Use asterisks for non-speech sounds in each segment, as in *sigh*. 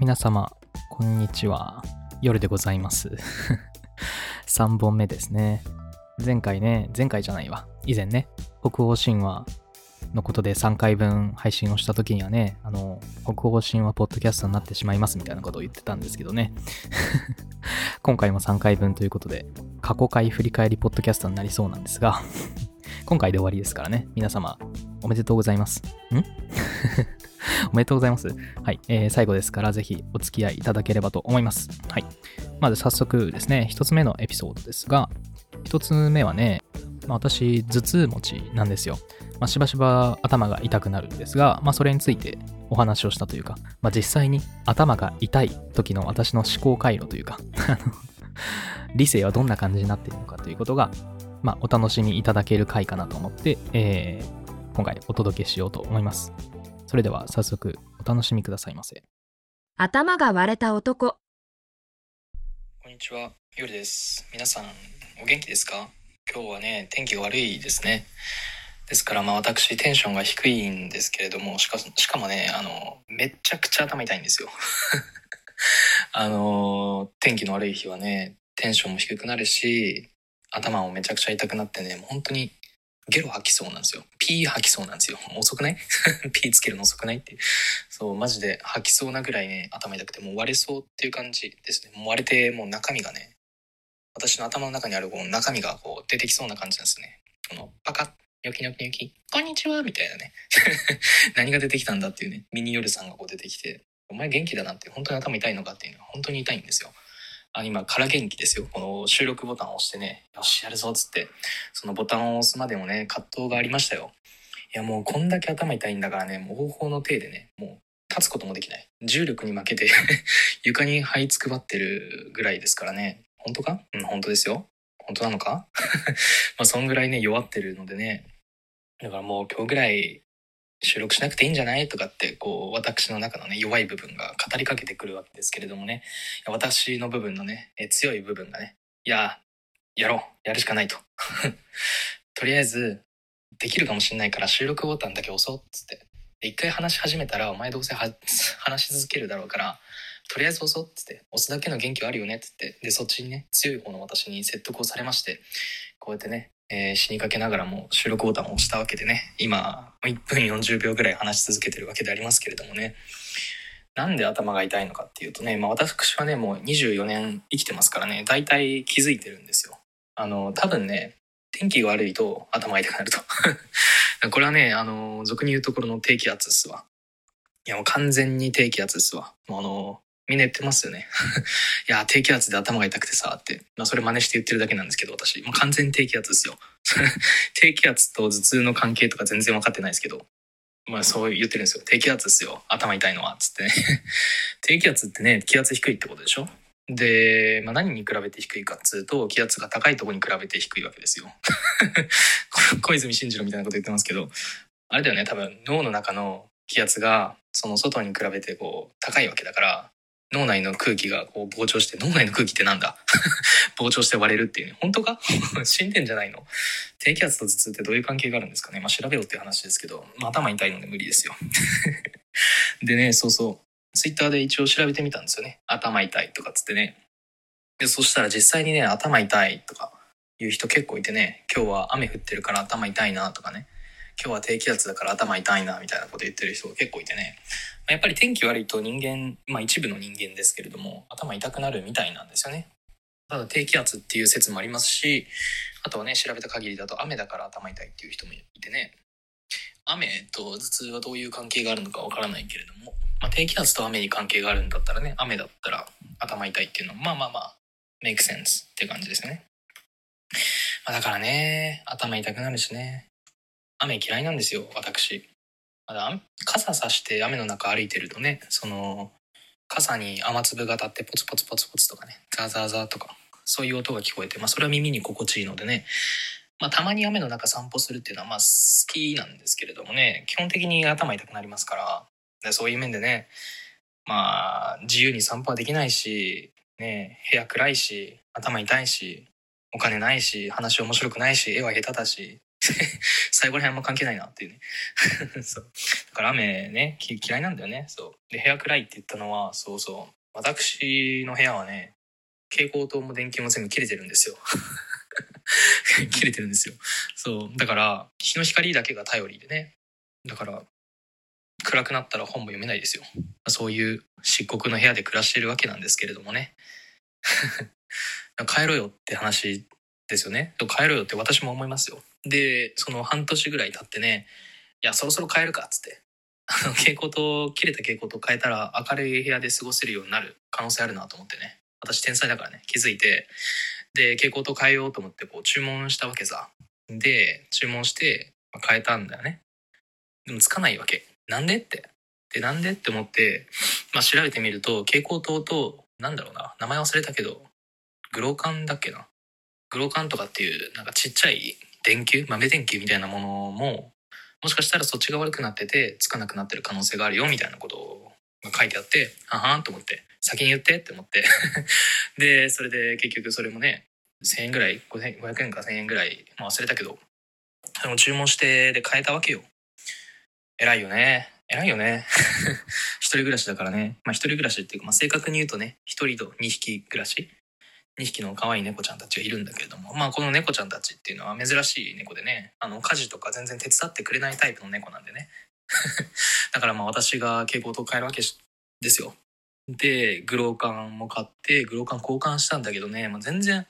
皆様、こんにちは。夜でございます。*laughs* 3本目ですね。前回ね、前回じゃないわ。以前ね、北欧神話のことで3回分配信をした時にはね、あの、北欧神話ポッドキャストになってしまいますみたいなことを言ってたんですけどね。*laughs* 今回も3回分ということで、過去回振り返りポッドキャストになりそうなんですが、今回で終わりですからね、皆様、おめでとうございます。ん？おめでとうございます。はい、えー最後ですから、ぜひお付き合いいただければと思います。はい。まず早速ですね、一つ目のエピソードですが、一つ目はね、まあ、私、頭痛持ちなんですよ。まあ、しばしば頭が痛くなるんですが、まあ、それについてお話をしたというか、まあ、実際に頭が痛い時の私の思考回路というか、*laughs* 理性はどんな感じになっているのかということが、まあ、お楽しみいただける回かなと思って、えー今回お届けしようと思います。それでは早速お楽しみくださいませ。頭が割れた男。こんにちは、夜です。皆さん、お元気ですか？今日はね、天気が悪いですね。ですから、まあ私、テンションが低いんですけれども、しかしかもね、あの、めちゃくちゃ頭痛いんですよ。*laughs* あの、天気の悪い日はね、テンションも低くなるし、頭もめちゃくちゃ痛くなってね、もう本当にゲロ吐きそうなんですよ。ピー吐きそうなんですよ。遅くない？*laughs* ピーつけるの遅くないって。そう、マジで吐きそうなぐらいね、頭痛くて、もう割れそうっていう感じですね。もう割れて、もう中身がね、私の頭の中にあるこう中身がこう出てきそうな感じなんですね。この、パカッ、ニョキニョキニョキ、こんにちはみたいなね。*laughs* 何が出てきたんだっていうね、ミニヨルさんがこう出てきて、お前元気だなって、本当に頭痛いのかっていうのは本当に痛いんですよ。あ今、空元気ですよ。この収録ボタンを押してね、よし、やるぞっつって、そのボタンを押すまでもね、葛藤がありましたよ。いや、もうこんだけ頭痛いんだからね、もう方法の体でね、もう立つこともできない。重力に負けて *laughs* 床に這いつくばってるぐらいですからね。本当か？うん、本当ですよ。本当なのか？*laughs* まあ、そんぐらいね、弱ってるのでね。だからもう今日ぐらい収録しなくていいんじゃない？とかって、こう、私の中のね、弱い部分が語りかけてくるわけですけれどもね。私の部分のね、え強い部分がね、いや、やろう。やるしかないと。*laughs* とりあえず、できるかもしれないから収録ボタンだけ押そうっつって。一回話し始めたら、お前どうせ話し続けるだろうから、とりあえず押そうっつって、押すだけの元気はあるよねっつって、で、そっちにね、強い方の私に説得をされまして、こうやってね、えー死にかけながらも収録ボタンを押したわけでね、今、1分40秒ぐらい話し続けてるわけでありますけれどもね、なんで頭が痛いのかっていうとね、まあ私はね、もう24年生きてますからね、大体気づいてるんですよ。あの、多分ね、天気が悪いと頭痛くなると。*laughs* これはね、あの、俗に言うところの低気圧っすわ。いや、もう完全に低気圧っすわ。あの、みんな言ってますよね。*laughs* いや、低気圧で頭が痛くてさ、って。まあ、それ真似して言ってるだけなんですけど、私。もう完全に低気圧ですよ。*laughs* 低気圧と頭痛の関係とか全然分かってないですけど。まあ、そう言ってるんですよ。低気圧ですよ。頭痛いのは。つってね。*laughs* 低気圧ってね、気圧低いってことでしょ？で、まあ、何に比べて低いかっつうと、気圧が高いとこに比べて低いわけですよ。小泉進次郎みたいなこと言ってますけど、あれだよね、多分脳の中の気圧がその外に比べてこう高いわけだから、脳内の空気がこう膨張して、脳内の空気ってなんだ？*laughs* 膨張して割れるっていうね。本当か？*laughs* 死んでんじゃないの？低気圧と頭痛ってどういう関係があるんですかね？まあ調べようっていう話ですけど、まあ頭痛いので無理ですよ。*laughs* でね、そうそう。ツイッターで一応調べてみたんですよね。頭痛いとかっつってね。で、そしたら実際にね、頭痛いとかいう人結構いてね、今日は雨降ってるから頭痛いなとかね、今日は低気圧だから頭痛いなみたいなこと言ってる人が結構いてね、まやっぱり天気悪いと人間、まあ一部の人間ですけれども、頭痛くなるみたいなんですよね。ただ低気圧っていう説もありますし、あとはね、調べた限りだと雨だから頭痛いっていう人もいてね、雨と頭痛はどういう関係があるのかわからないけれども、まあ、低気圧と雨に関係があるんだったらね、雨だったら頭痛いっていうのは、まあまあまあ、make sense って感じですね。ま、だからね、頭痛くなるしね。雨嫌いなんですよ、私。傘さして雨の中歩いてるとね、その、傘に雨粒が当たってポツポツポツポツとかね、ザーザーザーとか、そういう音が聞こえて、まあそれは耳に心地いいのでね、まあたまに雨の中散歩するっていうのはまあ好きなんですけれどもね、基本的に頭痛くなりますから、でそういう面でね、まあ自由に散歩はできないし、ね、部屋暗いし、頭痛いし、お金ないし、話面白くないし、絵は下手だし、最後ら辺あんま関係ないなっていうね。*laughs* そう。だから雨ね、嫌いなんだよね。そう。で、部屋暗いって言ったのは、そうそう。私の部屋はね、蛍光灯も電球も全部切れてるんですよ。*laughs* 切れてるんですよ。そう。だから、日の光だけが頼りでね。だから、暗くなったら本も読めないですよ。そういう漆黒の部屋で暮らしてるわけなんですけれどもね。*laughs* 帰ろうよって話ですよね。帰ろうよって私も思いますよ。で、その半年ぐらい経ってね、いや、そろそろ帰るかっつって。あの、蛍光灯、切れた蛍光灯変えたら明るい部屋で過ごせるようになる可能性あるなと思ってね。私天才だからね、気づいて。で、蛍光灯変えようと思ってこう注文したわけさ。で、注文して変えたんだよね。でもつかないわけ。なんでって。で、なんでって思って、まあ調べてみると、蛍光灯と、なんだろうな、名前忘れたけど、グローカンだっけな。グローカンとかっていう、なんかちっちゃい電球？豆電球みたいなものも、もしかしたらそっちが悪くなってて、つかなくなってる可能性があるよ、みたいなことが書いてあって、ははんと思って、先に言ってって思って。*laughs* で、それで結局それもね、1000円ぐらい、500円か1000円ぐらい、まあ忘れたけど、でも注文して、で変えたわけよ。偉いよね。偉いよね。*laughs* 一人暮らしだからね。まあ一人暮らしっていうか、まあ正確に言うとね、一人と二匹暮らし。2匹の可愛い猫ちゃんたちがいるんだけれども、まあこの猫ちゃんたちっていうのは珍しい猫でね、あの家事とか全然手伝ってくれないタイプの猫なんでね。*laughs* だからまあ私が蛍光灯を変えるわけですよ。で、グローカンも買って、グローカン交換したんだけどね、もう全然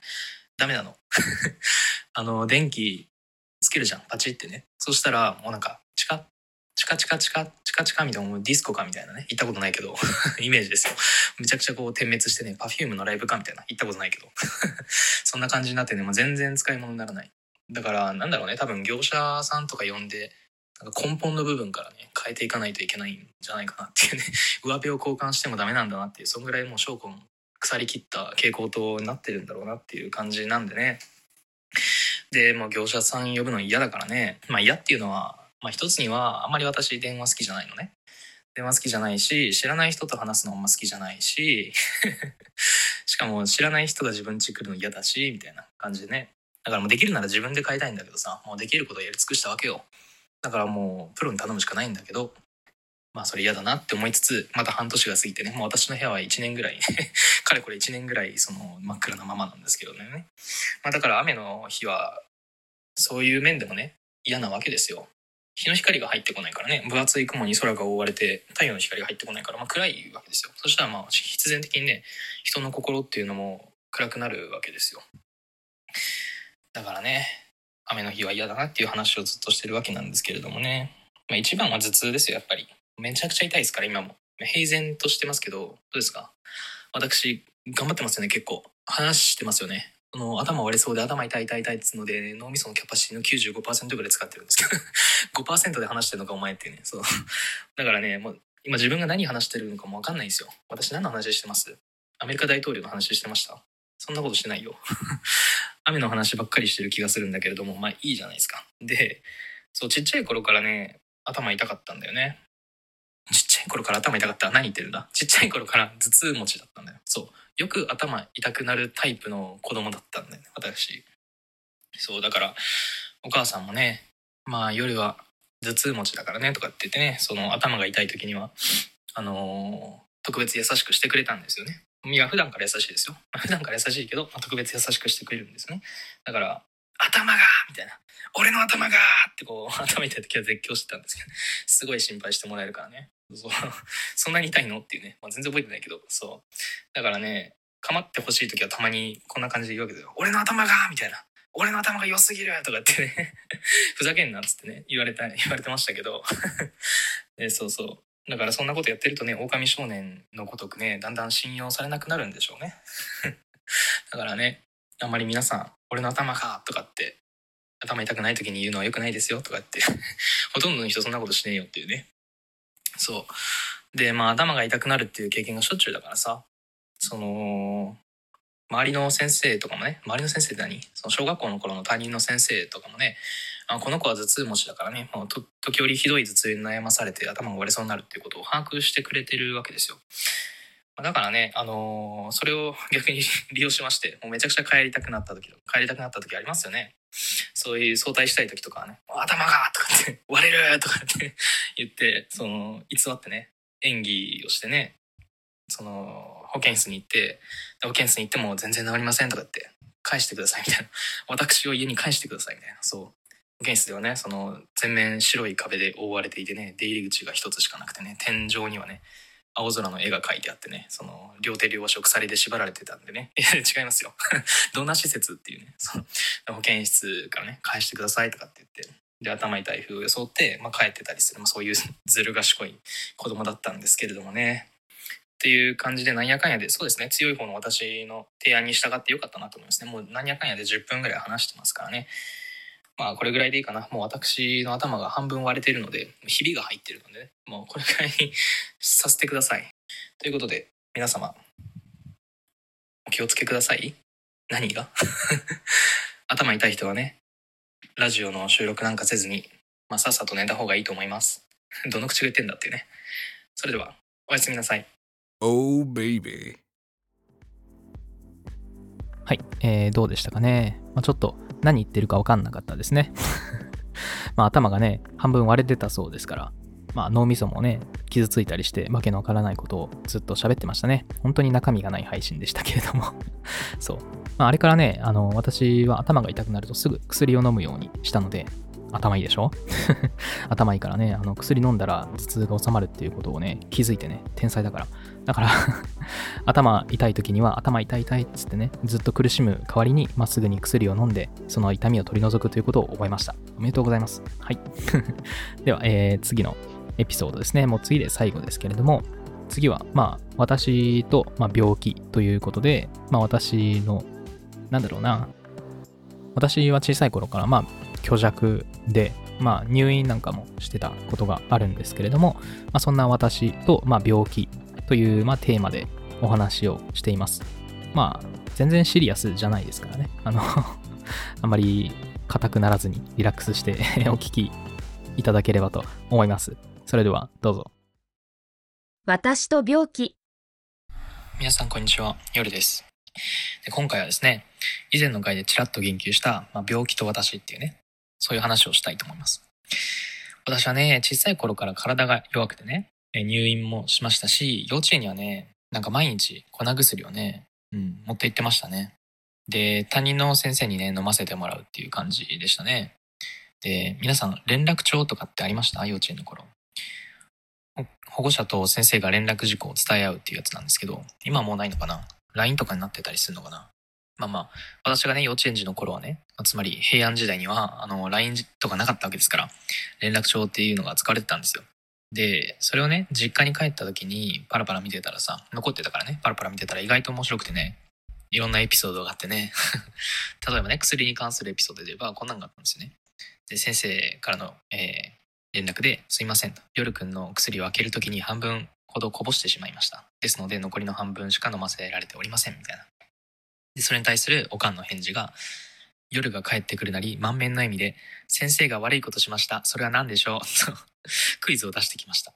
ダメなの。*laughs* あの、電気つけるじゃん、パチってね。そしたらもうなんか、チカチカチカチカカチカみたいなディスコかみたいなね行ったことないけど *laughs* イメージですよ。めちゃくちゃこう点滅してね Perfume のライブかみたいな行ったことないけど。*laughs* そんな感じになってねもう全然使い物にならない。だからなんだろうね多分業者さんとか呼んでなんか根本の部分からね変えていかないといけないんじゃないかなっていうね *laughs* 上辺を交換してもダメなんだなっていうそんぐらいもう証拠も腐りきった蛍光灯になってるんだろうなっていう感じなんでね。でもう業者さん呼ぶの嫌だからね。まあ嫌っていうのはまあ一つにはあんまり私電話好きじゃないのね。電話好きじゃないし、知らない人と話すのあんま好きじゃないし、*laughs* しかも知らない人が自分家来るの嫌だし、みたいな感じでね。だからもうできるなら自分で買いたいんだけどさ、もうできることをやり尽くしたわけよ。だからもうプロに頼むしかないんだけど、まあそれ嫌だなって思いつつ、また半年が過ぎてね、もう私の部屋は1年ぐらい、*laughs* かれこれ1年ぐらいその真っ暗なままなんですけどね。まあだから雨の日は、そういう面でもね、嫌なわけですよ。日の光が入ってこないからね。分厚い雲に空が覆われて太陽の光が入ってこないから、まあ、暗いわけですよ。そしたらまあ必然的にね人の心っていうのも暗くなるわけですよ。だからね雨の日は嫌だなっていう話をずっとしてるわけなんですけれどもね、まあ、一番は頭痛ですよやっぱり。めちゃくちゃ痛いですから今も。平然としてますけどどうですか？私頑張ってますよね結構。話してますよね。の頭割れそうで頭痛い痛い痛いっつうので脳みそのキャパシティの95%ぐらい使ってるんですけど。*laughs* 5%で話してるのかお前ってね。そう。だからねもう今自分が何話してるのかも分かんないんですよ。私何の話してます？アメリカ大統領の話してました？そんなことしてないよ。*laughs* 雨の話ばっかりしてる気がするんだけれどもまあいいじゃないですか。でそうちっちゃい頃からね頭痛かったんだよね。ちっちゃい頃から頭痛かった何言ってるんだ？ちっちゃい頃から頭痛持ちだったんだよ。よく頭痛くなるタイプの子供だったんだよね私。そうだからお母さんもねまあ夜は頭痛持ちだからねとかって言ってねその頭が痛い時にはあのー特別優しくしてくれたんですよね。いや普段から優しいですよ。普段から優しいけど、まあ特別優しくしてくれるんですね。だから頭がみたいな。俺の頭がってこう頭痛い時は絶叫してたんですけどすごい心配してもらえるからね。そう。*laughs* そんなに痛いの？っていうね、まあ、全然覚えてないけど。そう。だからね構ってほしい時はたまにこんな感じで言うわけだよ。俺の頭が！みたいな。俺の頭が良すぎる！とかってね。*laughs* ふざけんなっつってね。言われた言われてましたけど。*laughs* でそうそう。だからそんなことやってるとね狼少年のごとくねだんだん信用されなくなるんでしょうね。だからねあんまり皆さん「俺の頭か」とかって頭痛くない時に言うのは良くないですよ。とかって。ほとんどの人そんなことしねえよっていうね。そう。でまあ頭が痛くなるっていう経験がしょっちゅうだからさ。その周りの先生とかもね周りの先生って何？その小学校の頃の担任の先生とかもねあこの子は頭痛持ちだからねもう時折ひどい頭痛に悩まされて頭が割れそうになるっていうことを把握してくれてるわけですよ。だからね、あのーそれを逆に利用しましてもうめちゃくちゃ帰りたくなった時帰りたくなった時ありますよね。そういう相対したい時とかはね、頭がとかって、*laughs* 割れるとかって *laughs* 言って、その、偽ってね、演技をしてね、その、保健室に行って、保健室に行っても全然治りませんとかって、返してくださいみたいな。私を家に返してくださいみたいな。そう。保健室ではね、その、全面白い壁で覆われていてね、出入り口が一つしかなくてね、天井にはね、青空の絵が描いてあってね、その、両手両足鎖で縛られてたんでね、いや、違いますよ。*laughs* どんな施設っていうね、その、保健室からね、返してくださいとかって言って、で、頭痛い風を装って、まあ、帰ってたりする、まあ、そういう *laughs* ずる賢い子供だったんですけれどもね。っていう感じで、なんやかんやで、そうですね、強い方の私の提案に従ってよかったなと思いますね。もうなんやかんやで10分ぐらい話してますからね。まあ、これぐらいでいいかな。もう私の頭が半分割れてるので、ひびが入ってるのでね、もうこれぐらいにさせてください。ということで、皆様、お気をつけください。何が？*laughs* 頭痛い人はね、ラジオの収録なんかせずに、まあ、さっさと寝た方がいいと思います。*laughs* どの口が言ってんだっていうね。それでは、おやすみなさい。Oh, baby. はい、えー、どうでしたかね。まあ、ちょっと何言ってるか分かんなかったですね。*laughs* まあ頭がね、半分割れてたそうですから、まあ脳みそもね、傷ついたりして、わけのわからないことをずっと喋ってましたね。本当に中身がない配信でしたけれども。*laughs* そう。まああれからね、あの、私は頭が痛くなるとすぐ薬を飲むようにしたので、頭いいでしょ？*laughs* 頭いいからね、あの薬飲んだら頭痛が収まるっていうことをね、気づいてね、天才だから。だから *laughs* 頭痛い時には頭痛い痛いっつってね、ずっと苦しむ代わりにまっすぐに薬を飲んで、その痛みを取り除くということを覚えました。おめでとうございます。はい。*laughs* では、えー次のエピソードですね。もう次で最後ですけれども、次は、まあ、私と、まあ、病気ということで、まあ、私の、なんだろうな、私は小さい頃から、まあ、虚弱で、まあ、入院なんかもしてたことがあるんですけれども、まあ、そんな私と、まあ、病気という、まあ、テーマでお話をしています。まあ、全然シリアスじゃないですからね。あの、*laughs* あんまり硬くならずにリラックスして *laughs* お聞きいただければと思います。それでは、どうぞ。私と病気。皆さんこんにちは、夜です。で今回はですね、以前の回でちらっと言及した、まあ、病気と私っていうね、そういう話をしたいと思います。私はね、小さい頃から体が弱くてね、え入院もしましたし、幼稚園にはね、なんか毎日粉薬をね、うん、持って行ってましたね。で、担任の先生にね、飲ませてもらうっていう感じでしたね。で、皆さん連絡帳とかってありました？幼稚園の頃。保護者と先生が連絡事項を伝え合うっていうやつなんですけど、今はもうないのかな ?LINE とかになってたりするのかな？まあまあ、私がね、幼稚園児の頃はね、つまり平安時代には、あの、LINE とかなかったわけですから、連絡帳っていうのが使われてたんですよ。で、それをね、実家に帰った時にパラパラ見てたらさ、残ってたからね、パラパラ見てたら意外と面白くてね、いろんなエピソードがあってね、*laughs* 例えばね、薬に関するエピソードで言えば、こんなんがあったんですよね。で、先生からの、えー連絡で、すいませんと。夜くんの薬を開けるときに半分ほどこぼしてしまいました。ですので、残りの半分しか飲ませられておりません、みたいな。で、それに対するおかんの返事が、夜が帰ってくるなり、満面の笑みで、先生が悪いことしました。それは何でしょう？と、*laughs* クイズを出してきました。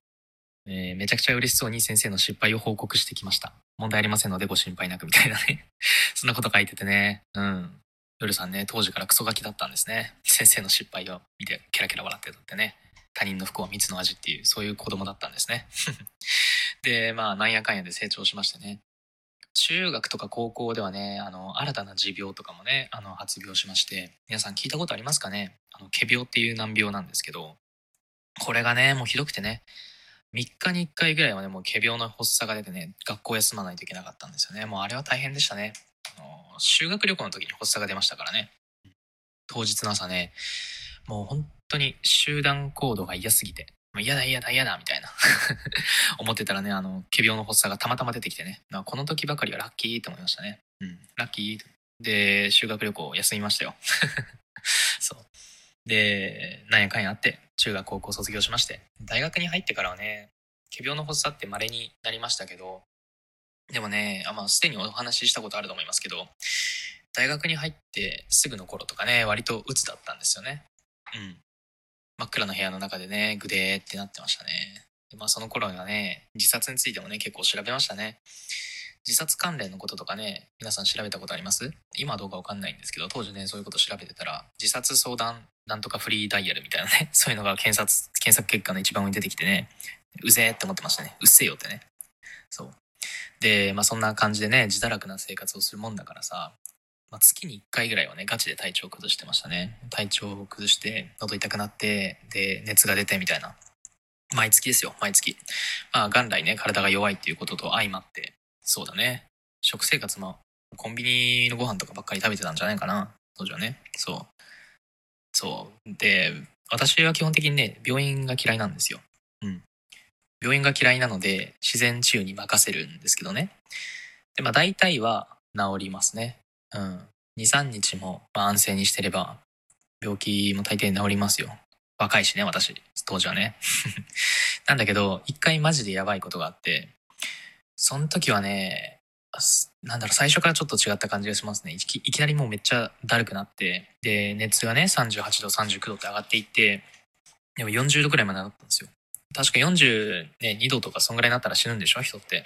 えーめちゃくちゃ嬉しそうに先生の失敗を報告してきました。問題ありませんのでご心配なく、みたいなね。*laughs* そんなこと書いててね。うん。夜さんね、当時からクソガキだったんですね。先生の失敗を見て、ケラケラ笑ってたってね。他人の不幸は蜜の味っていう、そういう子供だったんですね。*laughs* で、まあ、なんやかんやで成長しましてね。中学とか高校ではね、あの、新たな持病とかもね、あの、発病しまして、皆さん聞いたことありますかね？あの、仮病っていう難病なんですけど、これがね、もうひどくてね、3日に1回ぐらいはね、もう仮病の発作が出てね、学校休まないといけなかったんですよね。もうあれは大変でしたね。あの、修学旅行の時に発作が出ましたからね。当日の朝ね、もう本当に集団行動が嫌すぎて、もう嫌だ嫌だ嫌だみたいな *laughs* 思ってたらね、あの、仮病の発作がたまたま出てきてね、まこの時ばかりはラッキーと思いましたね。うん、ラッキー。で、修学旅行休みましたよ。*laughs* そう。で、なんやかんやあって、中学高校卒業しまして、大学に入ってからはね、仮病の発作って稀になりましたけど、でもね、あまあ、すでにお話ししたことあると思いますけど、大学に入ってすぐの頃とかね、割と鬱だったんですよね。うん。真っ暗な部屋の中でね、グデーってなってましたね。まあその頃にはね、自殺についてもね、結構調べましたね。自殺関連のこととかね、皆さん調べたことあります？今はどうかわかんないんですけど、当時ね、そういうこと調べてたら、自殺相談なんとかフリーダイヤルみたいなね、*laughs* そういうのが検索、検索結果の一番上に出てきてね、うぜーって思ってましたね。うっせえよってね。そう。で、まあそんな感じでね、自堕落な生活をするもんだからさ、まあ、月に1回ぐらいはね、ガチで体調を崩してましたね。体調を崩して、喉痛くなって、で、熱が出てみたいな。毎月ですよ、毎月。まあ、元来ね、体が弱いっていうことと相まって、そうだね。食生活も、コンビニのご飯とかばっかり食べてたんじゃないかな、当時はね。そう。そう。で、私は基本的にね、病院が嫌いなんですよ。うん。病院が嫌いなので、自然治癒に任せるんですけどね。で、まあ、大体は治りますね。うん。2、3日も、ま、安静にしてれば、病気も大抵治りますよ。若いしね、私。当時はね。*laughs* なんだけど、一回マジでやばいことがあって、その時はね、なんだろう、最初からちょっと違った感じがしますね。いきいきなりもうめっちゃだるくなって、で、熱がね、38度、39度って上がっていって、でも40度くらいまで上がったんですよ。確か42度とかそんぐらいになったら死ぬんでしょ人って。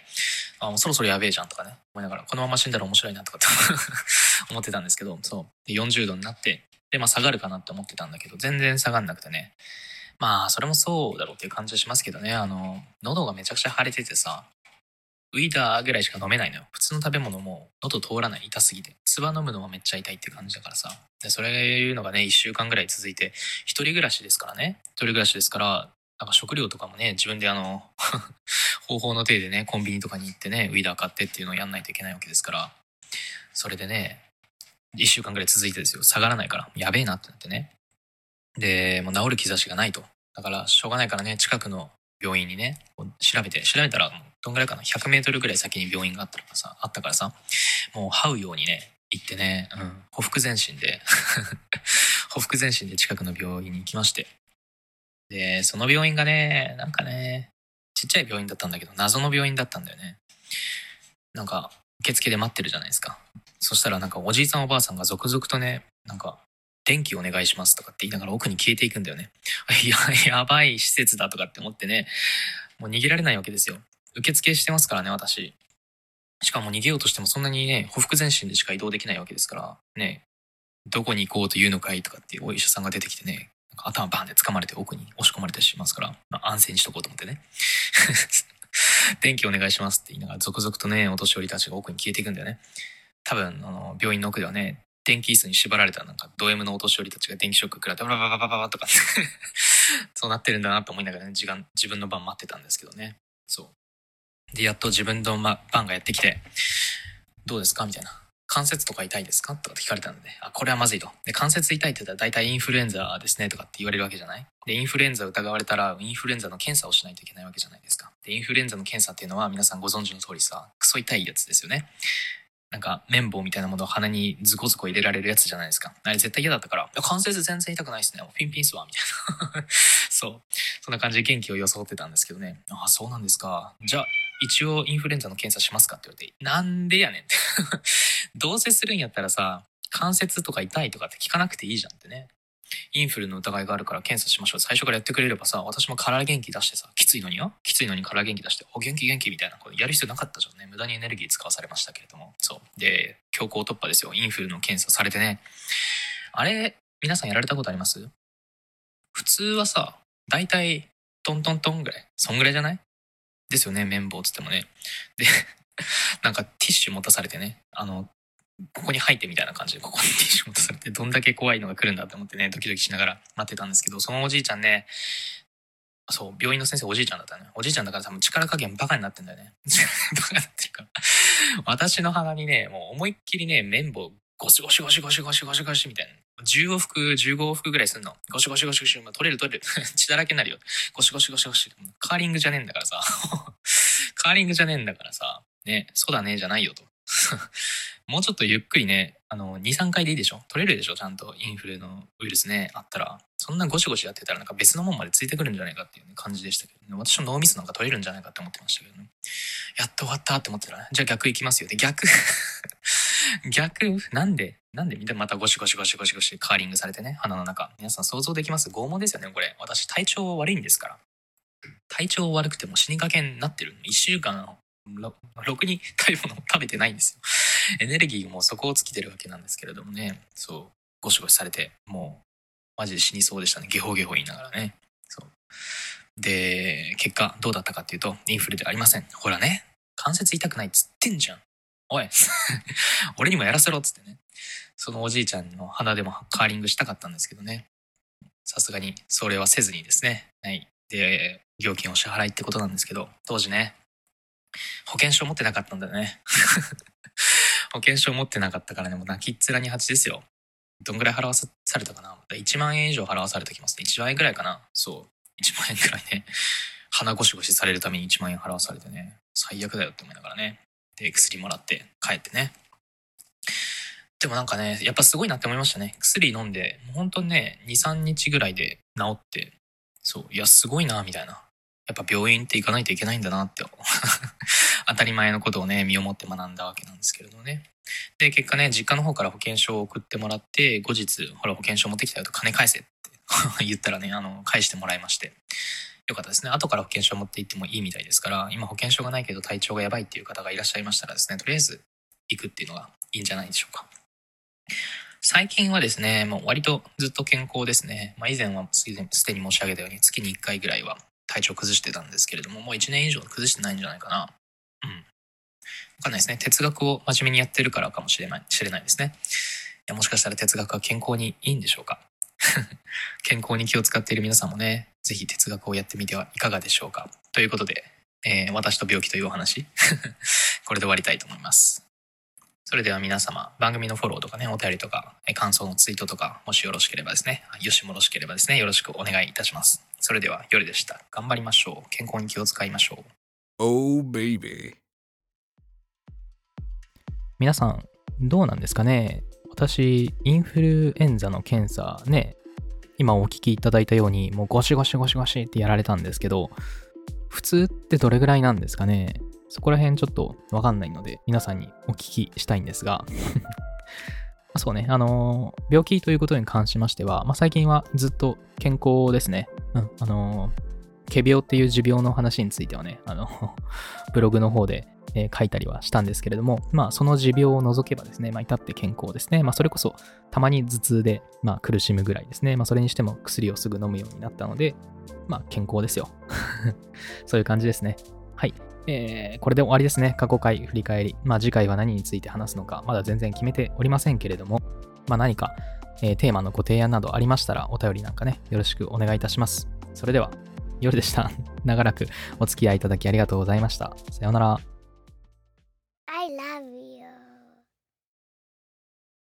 あ、もうそろそろやべえじゃんとかね。思いながら、このまま死んだら面白いなとかって *laughs* 思ってたんですけど、そう。で、40度になって、で、まあ下がるかなって思ってたんだけど、全然下がんなくてね。まあ、それもそうだろうっていう感じはしますけどね。あの、喉がめちゃくちゃ腫れててさ、ウイダーぐらいしか飲めないのよ。普通の食べ物も喉通らない、痛すぎて。唾飲むのもめっちゃ痛いって感じだからさ。で、それいうのがね、1週間ぐらい続いて、一人暮らしですからね。一人暮らしですから、なんか食料とかもね、自分であの、*laughs* 方法の手でね、コンビニとかに行ってね、ウィダー買ってっていうのをやんないといけないわけですから、それでね、一週間ぐらい続いてですよ。下がらないから、やべえなってなってね。で、もう治る兆しがないと。だから、しょうがないからね、近くの病院にね、調べて、調べたら、どんぐらいかな、100メートルぐらい先に病院があったからさ、あったからさ、もう這うようにね、行ってね、うん、ほふ前進で、*laughs* ほふ前進で近くの病院に行きまして。で、その病院がね、なんかね、ちっちゃい病院だったんだけど、謎の病院だったんだよね。なんか、受付で待ってるじゃないですか。そしたらなんかおじいさんおばあさんが続々とね、なんか、電気お願いしますとかって言いながら奥に消えていくんだよね。いや、やばい施設だとかって思ってね、もう逃げられないわけですよ。受付してますからね、私。しかも逃げようとしてもそんなにね、ほふ前進でしか移動できないわけですから、ね、どこに行こうというのかいとかっていうお医者さんが出てきてね、頭バーンって掴まれて奥に押し込まれたりしますから、まあ、安静にしとこうと思ってね。*laughs* 電気お願いしますって言いながら続々とね、お年寄りたちが奥に消えていくんだよね。多分、あの、病院の奥ではね、電気椅子に縛られたなんかド M のお年寄りたちが電気ショック食らってバラバラバラバとかそうなってるんだなと思いながらね時間自分の番待ってたんですけどねそうでやっと自分のま番がやってきてどうですか？みたいな関節とか痛いですか？とかって聞かれたのであこれはまずいとで関節痛いって言ったら大体インフルエンザですねとかって言われるわけじゃない？でインフルエンザ疑われたらインフルエンザの検査をしないといけないわけじゃないですか？でインフルエンザの検査っていうのは皆さんご存知の通りさクソ痛いやつですよねなんか綿棒みたいなものを鼻にズコズコ入れられるやつじゃないですか？あれ絶対嫌だったから、関節全然痛くないですね。ピンピンっすわ、みたいな。*laughs* そう。そんな感じで元気を装ってたんですけどね。ああ、そうなんですか。じゃあ、一応インフルエンザの検査しますかって言われて、なんでやねんって。*laughs* どうせするんやったらさ、関節とか痛いとかって聞かなくていいじゃんってね。インフルの疑いがあるから検査しましょう。最初からやってくれればさ、私も体元気出してさ、きついのによ。きついのに体元気出して、お、元気元気みたいな、こやる必要なかったじゃんね。無駄にエネルギー使わされましたけれども。そう。で、強行突破ですよ。インフルの検査されてね。あれ、皆さんやられたことあります？普通はさ、だいたいトントントンぐらい。そんぐらいじゃない？ですよね、綿棒つってもね。で、*laughs* なんかティッシュ持たされてね、あの、ここに入ってみたいな感じで、ここにティッシュ持たされて、どんだけ怖いのが来るんだって思ってね、ドキドキしながら待ってたんですけど、そのおじいちゃんね、そう、病院の先生おじいちゃんだったね。おじいちゃんだから多分力加減バカになってんだよね。*laughs* バカっていうか、私の鼻にね、もう思いっきりね、綿棒ゴシゴシゴシゴシゴシゴシゴシみたいな。10往復、15往復ぐらいすんの。ゴシゴシゴシゴシ、まあ、取れる取れる。*laughs* 血だらけになるよ。ゴシゴシゴシゴシ。カーリングじゃねえんだからさ。*laughs* カーリングじゃねえんだからさ。ね、そうだね、じゃないよと。*laughs* もうちょっとゆっくりね、あの、2、3回でいいでしょ？取れるでしょ？ちゃんとインフルのウイルスね、あったら。そんなゴシゴシやってたらなんか別のもんまでついてくるんじゃないかっていう、ね、感じでしたけどね。私の脳みそなんか取れるんじゃないかって思ってましたけどね。やっと終わったって思ってたらね。じゃあ逆行きますよ。で、逆逆なんでなんでみんなまたゴシゴシゴシゴシゴシカーリングされてね、鼻の中。皆さん想像できます？拷問ですよね、これ。私体調悪いんですから。体調悪くても死にかけになってる。一週間ろろくに食べ物を食べてないんですよ。エネルギーも底を尽きてるわけなんですけれどもね、そう、ゴシゴシされて、もう、マジで死にそうでしたね。ゲホゲホ言いながらね。そう。で、結果どうだったかっていうと、インフルではありません。ほらね、関節痛くないっつってんじゃん。おい *laughs* 俺にもやらせろっつってね。そのおじいちゃんの鼻でもカーリングしたかったんですけどね。さすがにそれはせずにですね。はい。で、料金を支払いってことなんですけど、当時ね、保険証持ってなかったんだよね。*laughs* 保険証持ってなかったからね、もう泣きっ面に蜂ですよ。どんぐらい払わされたかな ?1 万円以上払わされてきますね。1万円ぐらいかな？そう。1万円ぐらいね。*laughs* 鼻ゴシゴシされるために1万円払わされてね。最悪だよって思いながらね。で、薬もらって帰ってね。でもなんかね、やっぱすごいなって思いましたね。薬飲んで、もう本当にね、2、3日ぐらいで治って、そう、いや、すごいな、みたいな。やっぱ病院って行かないといけないんだなって、*laughs* 当たり前のことをね、身をもって学んだわけなんですけれどね。で、結果ね、実家の方から保険証を送ってもらって、後日、ほら、保険証持ってきたよと金返せって *laughs* 言ったらね、あの、返してもらいまして。よかったですね。後から保険証持って行ってもいいみたいですから、今保険証がないけど体調がやばいっていう方がいらっしゃいましたらですね、とりあえず行くっていうのがいいんじゃないでしょうか。最近はですね、もう割とずっと健康ですね。まあ以前はすでに申し上げたように月に1回ぐらいは体調崩してたんですけれども、もう1年以上崩してないんじゃないかな。うん。わかんないですね。哲学を真面目にやってるからかもしれない、知れないですね。いや、もしかしたら哲学は健康にいいんでしょうか？*laughs* 健康に気を使っている皆さんもね、ぜひ哲学をやってみてはいかがでしょうか？ということで、えー私と病気というお話、*laughs* これで終わりたいと思います。それでは皆様、番組のフォローとかね、お便りとか、え感想のツイートとか、もしよろしければですね、よしもろしければですね、よろしくお願いいたします。それでは、夜でした。頑張りましょう。健康に気を使いましょう。Oh, baby. 皆さん、どうなんですかね？私、インフルエンザの検査ね、今お聞きいただいたように、もうゴシゴシゴシゴシってやられたんですけど、普通ってどれぐらいなんですかね？そこら辺ちょっとわかんないので、皆さんにお聞きしたいんですが、*laughs* そうね、あのー病気ということに関しましては、まあ、最近はずっと健康ですね。うん、あのー仮病っていう持病の話についてはね、あの、*laughs* ブログの方で、えー書いたりはしたんですけれども、まあ、その持病を除けばですね、まあ、至って健康ですね。まあ、それこそ、たまに頭痛で、まあ、苦しむぐらいですね。まあ、それにしても薬をすぐ飲むようになったので、まあ、健康ですよ。*laughs* そういう感じですね。はい。えーこれで終わりですね。過去回振り返り。まあ、次回は何について話すのか、まだ全然決めておりませんけれども、まあ、何か、えーテーマのご提案などありましたら、お便りなんかね、よろしくお願いいたします。それでは、夜でした。*laughs* 長らくお付き合いいただきありがとうございました。さようなら。